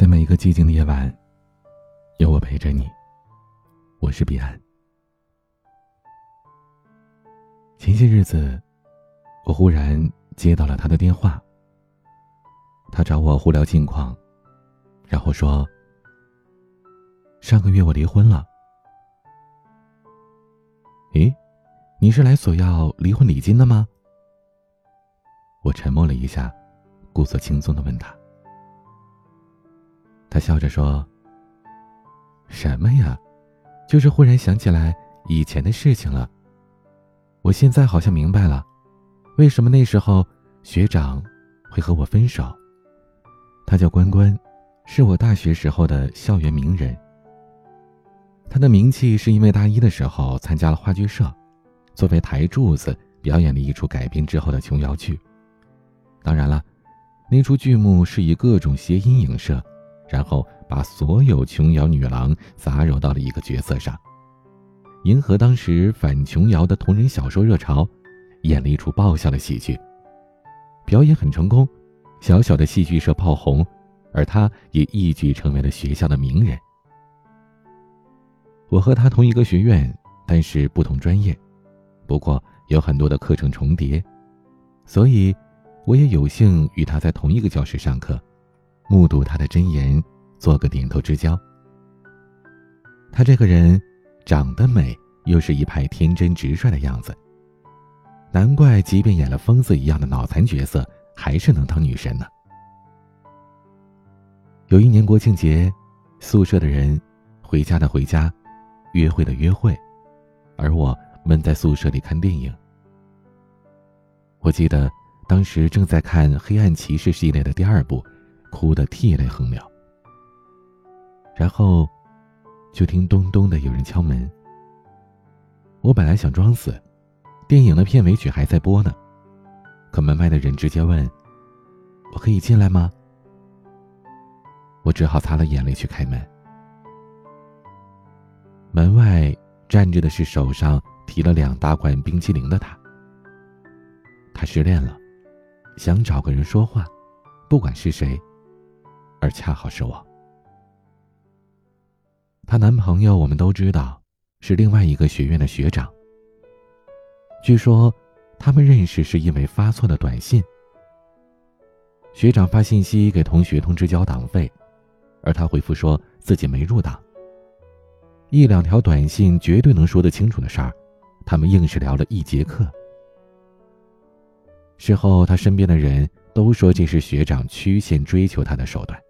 在每一个寂静的夜晚，有我陪着你。我是彼岸。前些日子，我忽然接到了他的电话。他找我互聊近况，然后说：“上个月我离婚了。”咦，你是来索要离婚礼金的吗？我沉默了一下，故作轻松的问他。他笑着说：“什么呀，就是忽然想起来以前的事情了。我现在好像明白了，为什么那时候学长会和我分手。他叫关关，是我大学时候的校园名人。他的名气是因为大一的时候参加了话剧社，作为台柱子表演了一出改编之后的琼瑶剧。当然了，那出剧目是以各种谐音影射。”然后把所有琼瑶女郎杂糅到了一个角色上，迎合当时反琼瑶的同人小说热潮，演了一出爆笑的喜剧。表演很成功，小小的戏剧社爆红，而他也一举成为了学校的名人。我和他同一个学院，但是不同专业，不过有很多的课程重叠，所以我也有幸与他在同一个教室上课。目睹他的真言，做个点头之交。他这个人长得美，又是一派天真直率的样子，难怪即便演了疯子一样的脑残角色，还是能当女神呢。有一年国庆节，宿舍的人回家的回家，约会的约会，而我闷在宿舍里看电影。我记得当时正在看《黑暗骑士》系列的第二部。哭得涕泪横流，然后就听咚咚的有人敲门。我本来想装死，电影的片尾曲还在播呢，可门外的人直接问：“我可以进来吗？”我只好擦了眼泪去开门。门外站着的是手上提了两大罐冰淇淋的他。他失恋了，想找个人说话，不管是谁。而恰好是我。她男朋友我们都知道，是另外一个学院的学长。据说，他们认识是因为发错的短信。学长发信息给同学通知交党费，而他回复说自己没入党。一两条短信绝对能说得清楚的事儿，他们硬是聊了一节课。事后，他身边的人都说这是学长曲线追求他的手段。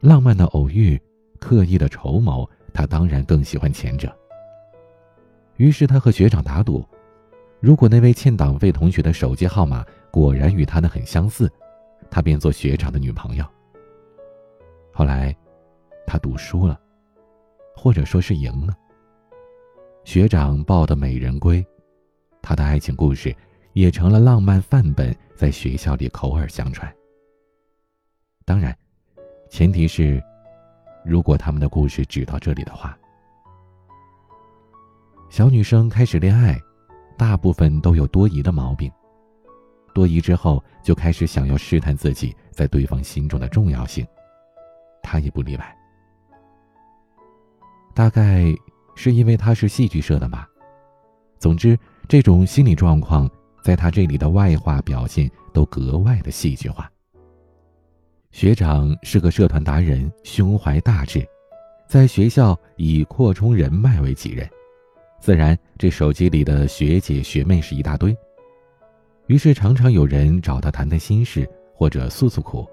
浪漫的偶遇，刻意的筹谋，他当然更喜欢前者。于是他和学长打赌，如果那位欠党费同学的手机号码果然与他的很相似，他便做学长的女朋友。后来，他赌输了，或者说是赢了。学长抱得美人归，他的爱情故事也成了浪漫范本，在学校里口耳相传。当然。前提是，如果他们的故事只到这里的话，小女生开始恋爱，大部分都有多疑的毛病。多疑之后，就开始想要试探自己在对方心中的重要性，她也不例外。大概是因为她是戏剧社的吧。总之，这种心理状况在她这里的外化表现都格外的戏剧化。学长是个社团达人，胸怀大志，在学校以扩充人脉为己任，自然这手机里的学姐学妹是一大堆。于是常常有人找他谈谈心事或者诉诉苦，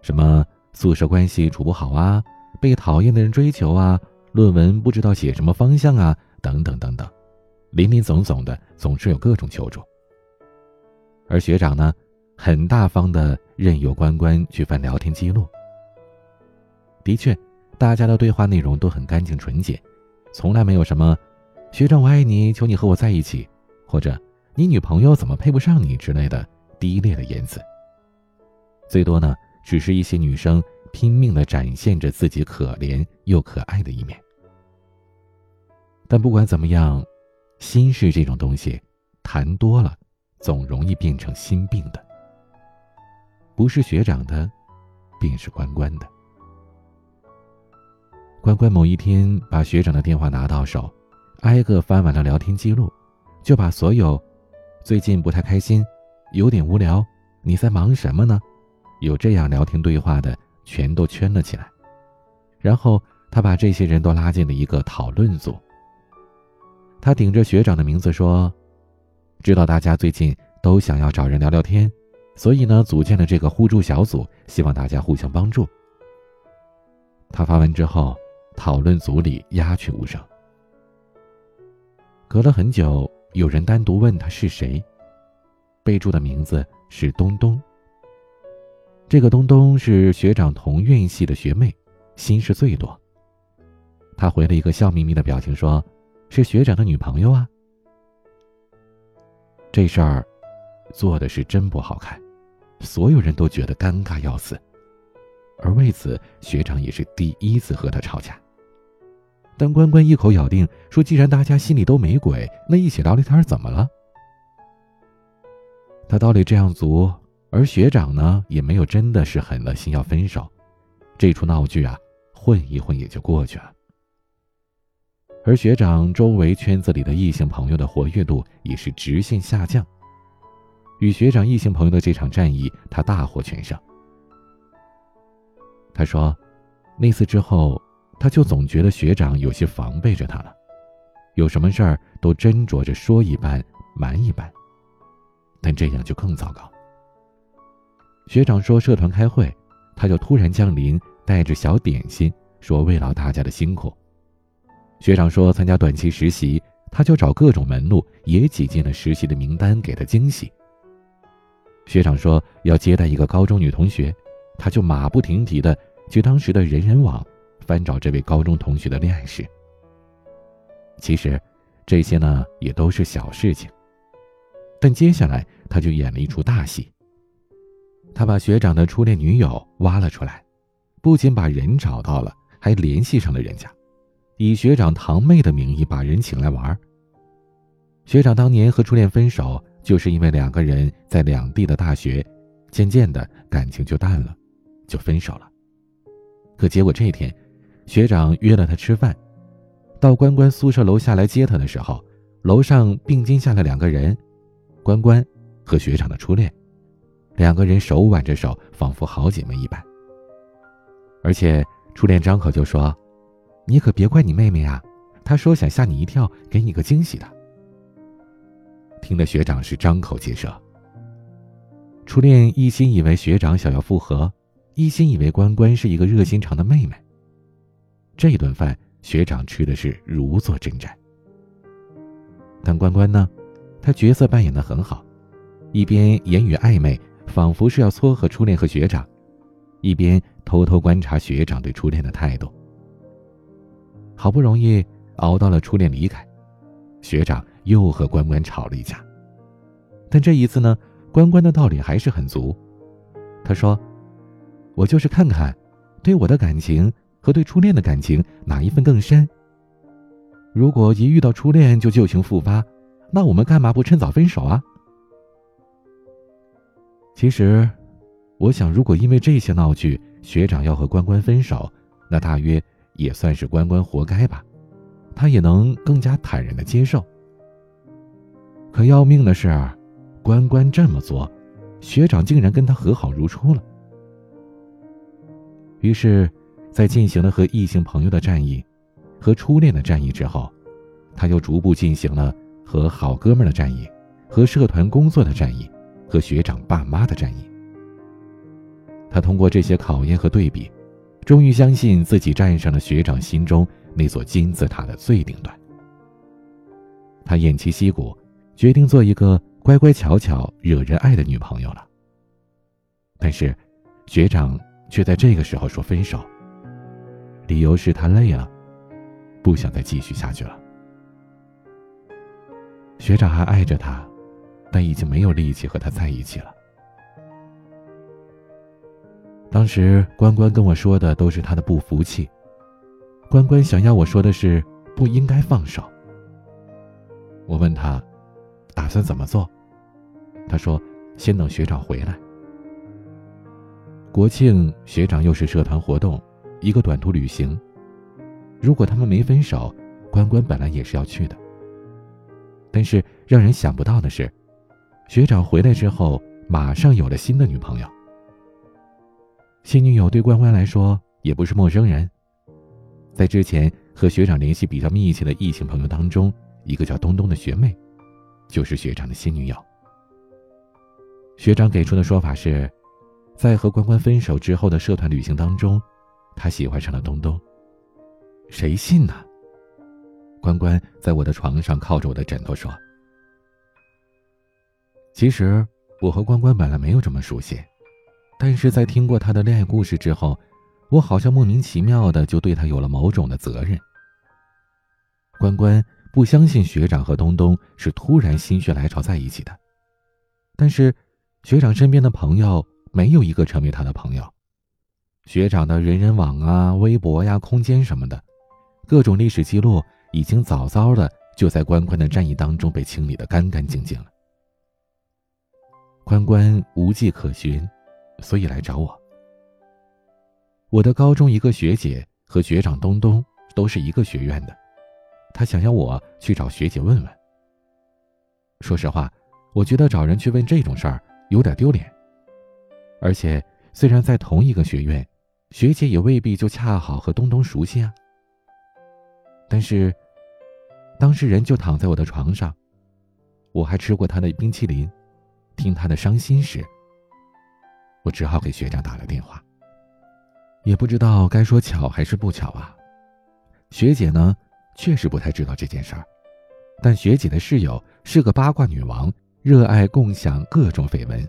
什么宿舍关系处不好啊，被讨厌的人追求啊，论文不知道写什么方向啊，等等等等，林林总总的总是有各种求助。而学长呢？很大方的任由关关去翻聊天记录。的确，大家的对话内容都很干净纯洁，从来没有什么“学长我爱你，求你和我在一起”或者“你女朋友怎么配不上你”之类的低劣的言辞。最多呢，只是一些女生拼命的展现着自己可怜又可爱的一面。但不管怎么样，心事这种东西，谈多了，总容易变成心病的。不是学长的，便是关关的。关关某一天把学长的电话拿到手，挨个翻完了聊天记录，就把所有“最近不太开心，有点无聊，你在忙什么呢？”有这样聊天对话的全都圈了起来，然后他把这些人都拉进了一个讨论组。他顶着学长的名字说：“知道大家最近都想要找人聊聊天，所以呢，组建了这个互助小组，希望大家互相帮助。”他发完之后，讨论组里鸦雀无声。隔了很久，有人单独问他是谁，备注的名字是东东。这个东东是学长同院系的学妹，心事最多。他回了一个笑眯眯的表情，说：“是学长的女朋友啊。”这事儿做的是真不好看，所有人都觉得尴尬要死。而为此，学长也是第一次和他吵架。但关关一口咬定说：“既然大家心里都没鬼，那一起聊聊天怎么了？”他道理这样足。而学长呢，也没有真的是狠了心要分手，这出闹剧啊，混一混也就过去了。而学长周围圈子里的异性朋友的活跃度也是直线下降。与学长异性朋友的这场战役，他大获全胜。他说，那次之后，他就总觉得学长有些防备着他了，有什么事儿都斟酌着说一半瞒一半，但这样就更糟糕。学长说社团开会，他就突然降临，带着小点心，说慰劳大家的辛苦。学长说参加短期实习，他就找各种门路，也挤进了实习的名单，给他惊喜。学长说要接待一个高中女同学，他就马不停蹄的去当时的人人网翻找这位高中同学的恋爱史。其实，这些呢也都是小事情，但接下来他就演了一出大戏。他把学长的初恋女友挖了出来，不仅把人找到了，还联系上了人家，以学长堂妹的名义把人请来玩。学长当年和初恋分手，就是因为两个人在两地的大学，渐渐的感情就淡了，就分手了。可结果这天，学长约了他吃饭，到关关宿舍楼下来接他的时候，楼上并肩下了两个人，关关和学长的初恋。两个人手挽着手，仿佛好姐妹一般。而且初恋张口就说：“你可别怪你妹妹啊，她说想吓你一跳，给你个惊喜的。”听得学长是张口结舌。初恋一心以为学长想要复合，一心以为关关是一个热心肠的妹妹。这一顿饭学长吃的是如坐针毡。但关关呢，她角色扮演的很好，一边言语暧昧。仿佛是要撮合初恋和学长，一边偷偷观察学长对初恋的态度。好不容易熬到了初恋离开，学长又和关关吵了一架。但这一次呢，关关的道理还是很足。他说：“我就是看看，对我的感情和对初恋的感情哪一份更深。如果一遇到初恋就旧情复发，那我们干嘛不趁早分手啊？”其实，我想，如果因为这些闹剧，学长要和关关分手，那大约也算是关关活该吧，他也能更加坦然的接受。可要命的是，关关这么做，学长竟然跟他和好如初了。于是，在进行了和异性朋友的战役，和初恋的战役之后，他又逐步进行了和好哥们的战役，和社团工作的战役。和学长爸妈的战役，他通过这些考验和对比，终于相信自己站上了学长心中那座金字塔的最顶端。他偃旗息鼓，决定做一个乖乖巧巧、惹人爱的女朋友了。但是，学长却在这个时候说分手，理由是他累了，不想再继续下去了。学长还爱着他。但已经没有力气和他在一起了。当时关关跟我说的都是他的不服气，关关想要我说的是不应该放手。我问他，打算怎么做？他说，先等学长回来。国庆学长又是社团活动，一个短途旅行。如果他们没分手，关关本来也是要去的。但是让人想不到的是，学长回来之后马上有了新的女朋友。新女友对关关来说也不是陌生人，在之前和学长联系比较密切的异性朋友当中，一个叫东东的学妹，就是学长的新女友。学长给出的说法是，在和关关分手之后的社团旅行当中，他喜欢上了东东。谁信呢？关关在我的床上靠着我的枕头说：“其实我和关关本来没有这么熟悉，但是在听过他的恋爱故事之后，我好像莫名其妙的就对他有了某种的责任。”关关不相信学长和东东是突然心血来潮在一起的，但是学长身边的朋友没有一个成为他的朋友，学长的人人网啊、微博呀、空间什么的，各种历史记录。已经早早的就在关关的战役当中被清理的干干净净了。关关无迹可寻，所以来找我。我的高中一个学姐和学长东东都是一个学院的，他想要我去找学姐问问。说实话，我觉得找人去问这种事儿有点丢脸。而且虽然在同一个学院，学姐也未必就恰好和东东熟悉啊。但是，当事人就躺在我的床上，我还吃过他的冰淇淋，听他的伤心事。我只好给学长打了电话。也不知道该说巧还是不巧啊。学姐呢，确实不太知道这件事儿，但学姐的室友是个八卦女王，热爱共享各种绯闻。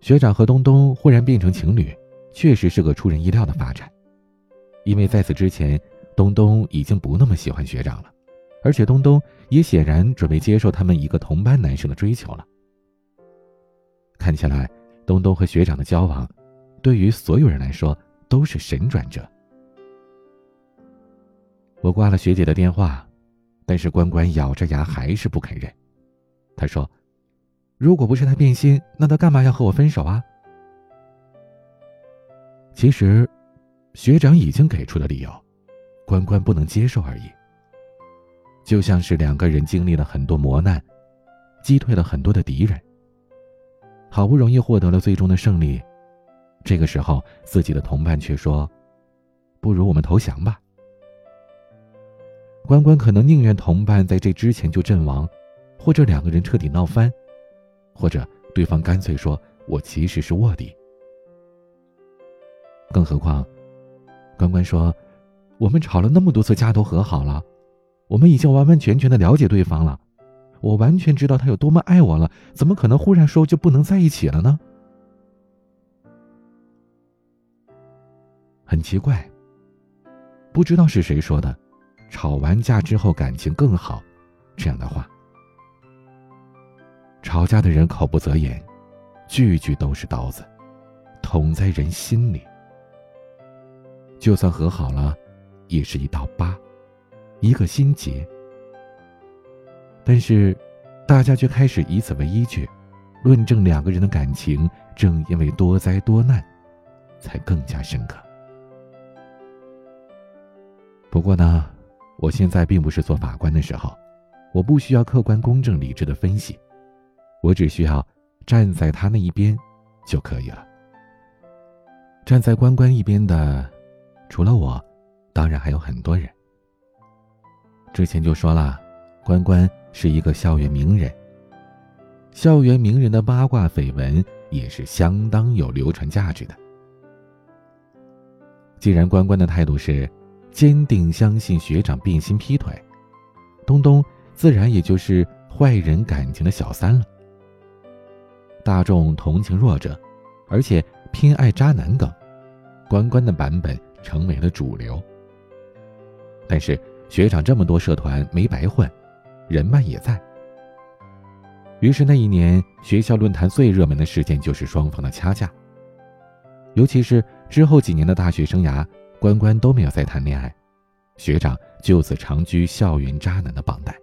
学长和东东忽然变成情侣，确实是个出人意料的发展，因为在此之前。东东已经不那么喜欢学长了，而且东东也显然准备接受他们一个同班男生的追求了。看起来，东东和学长的交往，对于所有人来说都是神转折。我挂了学姐的电话，但是关关咬着牙还是不肯认。他说：“如果不是他变心，那他干嘛要和我分手啊？”其实，学长已经给出了理由。关关不能接受而已，就像是两个人经历了很多磨难，击退了很多的敌人，好不容易获得了最终的胜利，这个时候自己的同伴却说：“不如我们投降吧。”关关可能宁愿同伴在这之前就阵亡，或者两个人彻底闹翻，或者对方干脆说：“我其实是卧底。”更何况，关关说。我们吵了那么多次架都和好了，我们已经完完全全的了解对方了，我完全知道他有多么爱我了，怎么可能忽然说就不能在一起了呢？很奇怪，不知道是谁说的，吵完架之后感情更好，这样的话。吵架的人口不择言，句句都是刀子，捅在人心里。就算和好了。也是一道疤，一个心结。但是，大家却开始以此为依据，论证两个人的感情正因为多灾多难，才更加深刻。不过呢，我现在并不是做法官的时候，我不需要客观、公正、理智的分析，我只需要站在他那一边就可以了。站在关关一边的，除了我。当然还有很多人。之前就说了，关关是一个校园名人。校园名人的八卦绯闻也是相当有流传价值的。既然关关的态度是坚定相信学长变心劈腿，东东自然也就是坏人感情的小三了。大众同情弱者，而且偏爱渣男梗，关关的版本成为了主流。但是学长这么多社团没白混，人脉也在。于是那一年学校论坛最热门的事件就是双方的掐架。尤其是之后几年的大学生涯，关关都没有再谈恋爱，学长就此长居校园渣男的榜单。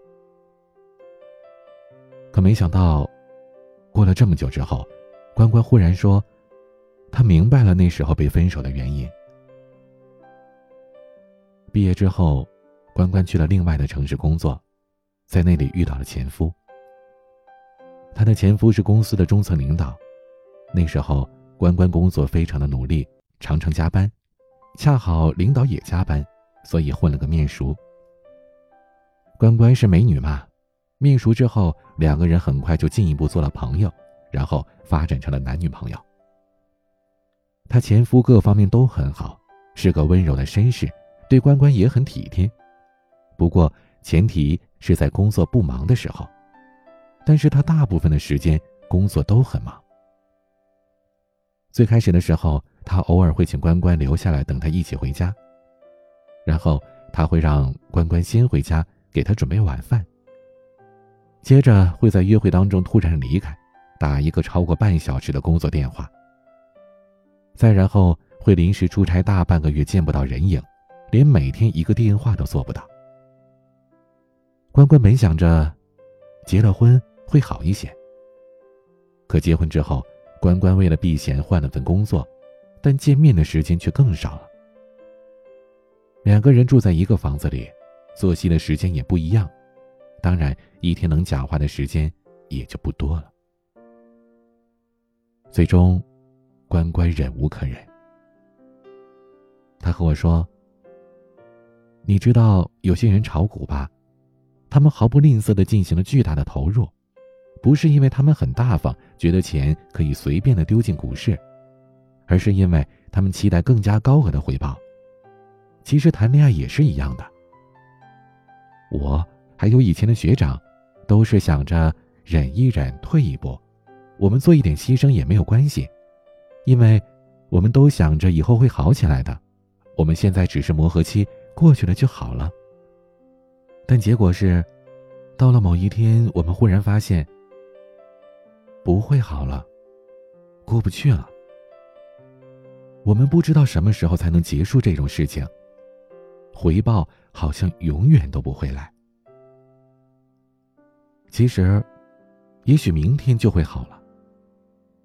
可没想到，过了这么久之后，关关忽然说：“他明白了那时候被分手的原因。毕业之后，关关去了另外的城市工作，在那里遇到了前夫。他的前夫是公司的中层领导，那时候关关工作非常的努力，常常加班，恰好领导也加班，所以混了个面熟。关关是美女嘛，面熟之后，两个人很快就进一步做了朋友，然后发展成了男女朋友。他前夫各方面都很好，是个温柔的绅士，对关关也很体贴。不过前提是在工作不忙的时候，但是他大部分的时间工作都很忙。最开始的时候，他偶尔会请关关留下来等他一起回家，然后他会让关关先回家给他准备晚饭，接着会在约会当中突然离开，打一个超过半小时的工作电话。再然后会临时出差大半个月见不到人影，连每天一个电话都做不到。关关本想着，结了婚会好一些。可结婚之后，关关为了避嫌换了份工作，但见面的时间却更少了。两个人住在一个房子里，作息的时间也不一样，当然一天能讲话的时间也就不多了。最终。关关忍无可忍，他和我说：“你知道有些人炒股吧？他们毫不吝啬的进行了巨大的投入，不是因为他们很大方，觉得钱可以随便的丢进股市，而是因为他们期待更加高额的回报。其实谈恋爱也是一样的。我还有以前的学长，都是想着忍一忍，退一步，我们做一点牺牲也没有关系。”因为，我们都想着以后会好起来的，我们现在只是磨合期过去了就好了。但结果是，到了某一天，我们忽然发现，不会好了，过不去了。我们不知道什么时候才能结束这种事情，回报好像永远都不会来。其实，也许明天就会好了，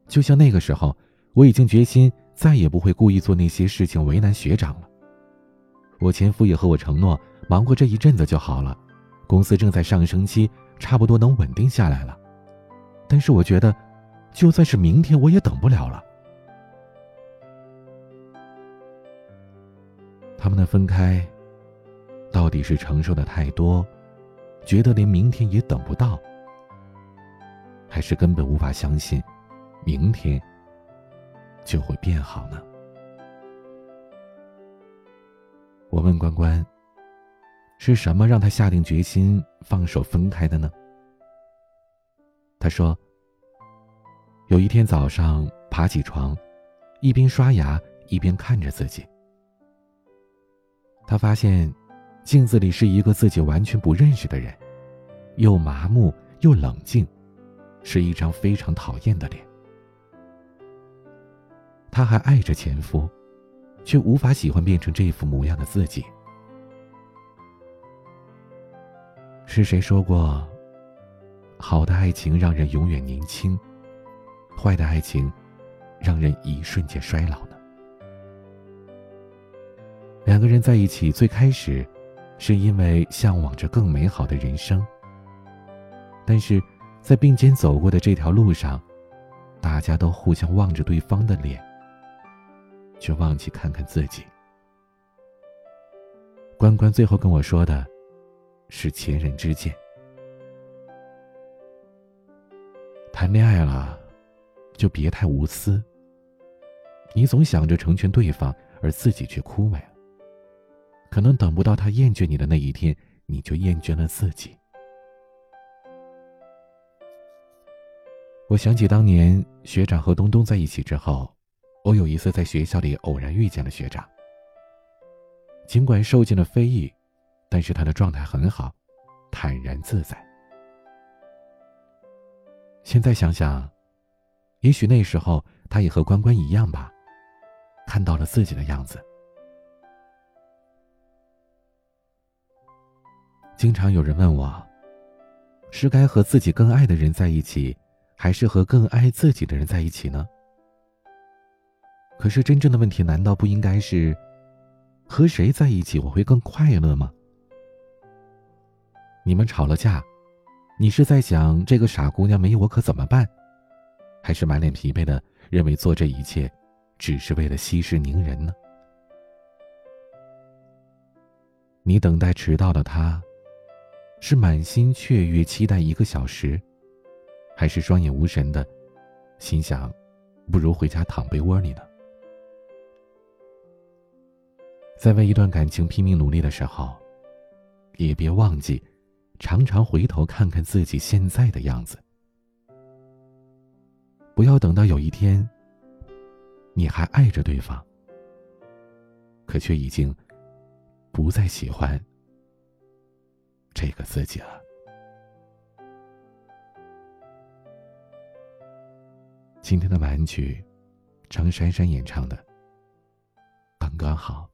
就像那个时候。我已经决心再也不会故意做那些事情为难学长了。我前夫也和我承诺，忙过这一阵子就好了。公司正在上升期，差不多能稳定下来了。但是我觉得，就算是明天，我也等不了了。他们的分开，到底是承受的太多，觉得连明天也等不到，还是根本无法相信，明天？就会变好呢。我问关关：“是什么让他下定决心放手分开的呢？”他说：“有一天早上爬起床，一边刷牙一边看着自己，他发现镜子里是一个自己完全不认识的人，又麻木又冷静，是一张非常讨厌的脸。”他还爱着前夫，却无法喜欢变成这副模样的自己。是谁说过，好的爱情让人永远年轻，坏的爱情让人一瞬间衰老呢？两个人在一起最开始，是因为向往着更美好的人生。但是，在并肩走过的这条路上，大家都互相望着对方的脸。却忘记看看自己。关关最后跟我说的，是前人之鉴。谈恋爱了，就别太无私。你总想着成全对方，而自己却枯萎了。可能等不到他厌倦你的那一天，你就厌倦了自己。我想起当年学长和东东在一起之后。我有一次在学校里偶然遇见了学长，尽管受尽了非议，但是他的状态很好，坦然自在。现在想想，也许那时候他也和关关一样吧，看到了自己的样子。经常有人问我，是该和自己更爱的人在一起，还是和更爱自己的人在一起呢？可是真正的问题难道不应该是，和谁在一起我会更快乐吗？你们吵了架，你是在想这个傻姑娘没我可怎么办，还是满脸疲惫的认为做这一切，只是为了息事宁人呢？你等待迟到的他，是满心雀跃期待一个小时，还是双眼无神的，心想，不如回家躺被窝里呢？在为一段感情拼命努力的时候，也别忘记，常常回头看看自己现在的样子。不要等到有一天，你还爱着对方，可却已经不再喜欢这个自己了。今天的晚曲，张珊珊演唱的，刚刚好。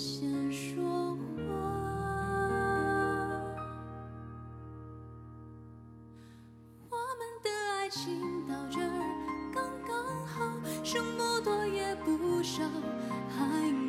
先说话，我们的爱情到这儿刚刚好，剩不多也不少，还。